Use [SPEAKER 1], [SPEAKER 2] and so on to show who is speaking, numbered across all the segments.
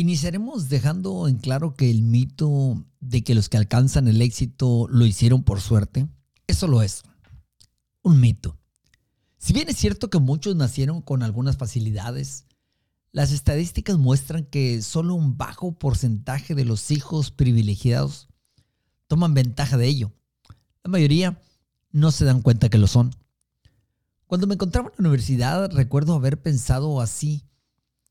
[SPEAKER 1] Iniciaremos dejando en claro que el mito de que los que alcanzan el éxito lo hicieron por suerte, eso lo es. Un mito. Si bien es cierto que muchos nacieron con algunas facilidades, las estadísticas muestran que solo un bajo porcentaje de los hijos privilegiados toman ventaja de ello. La mayoría no se dan cuenta que lo son. Cuando me encontraba en la universidad recuerdo haber pensado así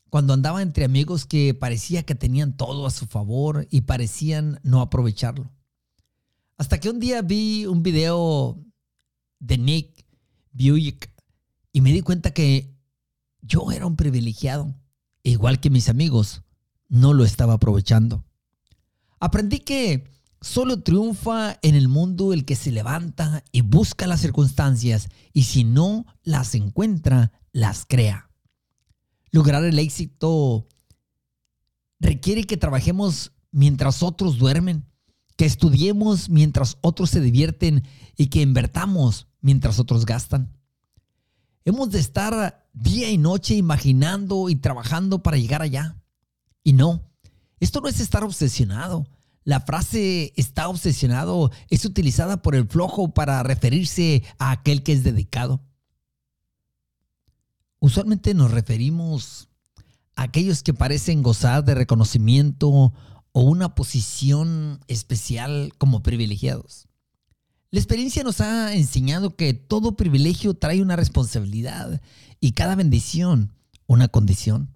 [SPEAKER 1] cuando andaba entre amigos que parecía que tenían todo a su favor y parecían no aprovecharlo. Hasta que un día vi un video de Nick Buick y me di cuenta que yo era un privilegiado, igual que mis amigos, no lo estaba aprovechando. Aprendí que solo triunfa en el mundo el que se levanta y busca las circunstancias y si no las encuentra, las crea. Lograr el éxito requiere que trabajemos mientras otros duermen, que estudiemos mientras otros se divierten y que invertamos mientras otros gastan. Hemos de estar día y noche imaginando y trabajando para llegar allá. Y no, esto no es estar obsesionado. La frase está obsesionado es utilizada por el flojo para referirse a aquel que es dedicado. Usualmente nos referimos a aquellos que parecen gozar de reconocimiento o una posición especial como privilegiados. La experiencia nos ha enseñado que todo privilegio trae una responsabilidad y cada bendición una condición.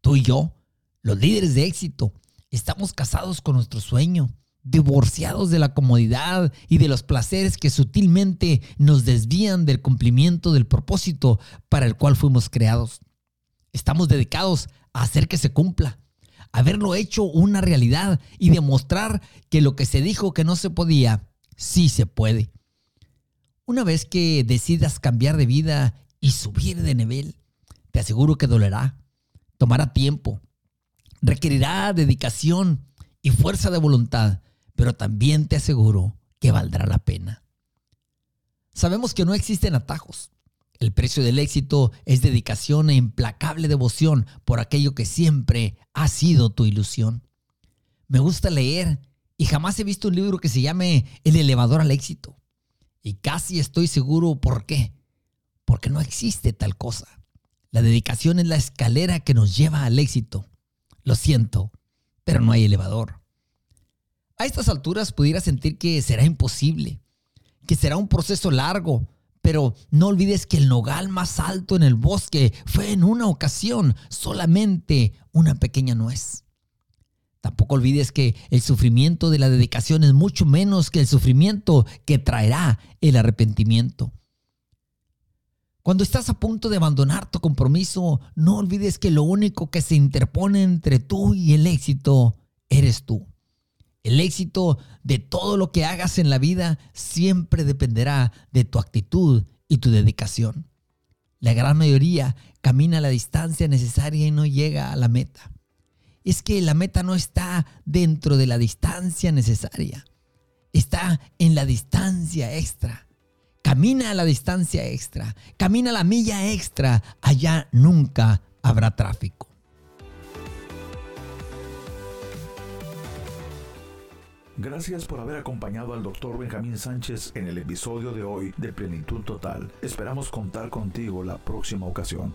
[SPEAKER 1] Tú y yo, los líderes de éxito, estamos casados con nuestro sueño, divorciados de la comodidad y de los placeres que sutilmente nos desvían del cumplimiento del propósito para el cual fuimos creados. Estamos dedicados a hacer que se cumpla, a haberlo hecho una realidad y demostrar que lo que se dijo que no se podía, sí se puede. Una vez que decidas cambiar de vida y subir de nivel, te aseguro que dolerá, tomará tiempo, requerirá dedicación y fuerza de voluntad, pero también te aseguro que valdrá la pena. Sabemos que no existen atajos. El precio del éxito es dedicación e implacable devoción por aquello que siempre ha sido tu ilusión. Me gusta leer y jamás he visto un libro que se llame El elevador al éxito. Y casi estoy seguro por qué. Porque no existe tal cosa. La dedicación es la escalera que nos lleva al éxito. Lo siento, pero no hay elevador. A estas alturas pudiera sentir que será imposible, que será un proceso largo, pero no olvides que el nogal más alto en el bosque fue en una ocasión solamente una pequeña nuez. Tampoco olvides que el sufrimiento de la dedicación es mucho menos que el sufrimiento que traerá el arrepentimiento. Cuando estás a punto de abandonar tu compromiso, no olvides que lo único que se interpone entre tú y el éxito eres tú. El éxito de todo lo que hagas en la vida siempre dependerá de tu actitud y tu dedicación. La gran mayoría camina la distancia necesaria y no llega a la meta. Es que la meta no está dentro de la distancia necesaria, está en la distancia extra. Camina a la distancia extra, camina la milla extra, allá nunca habrá tráfico.
[SPEAKER 2] Gracias por haber acompañado al Dr. Benjamín Sánchez en el episodio de hoy de Plenitud Total. Esperamos contar contigo la próxima ocasión.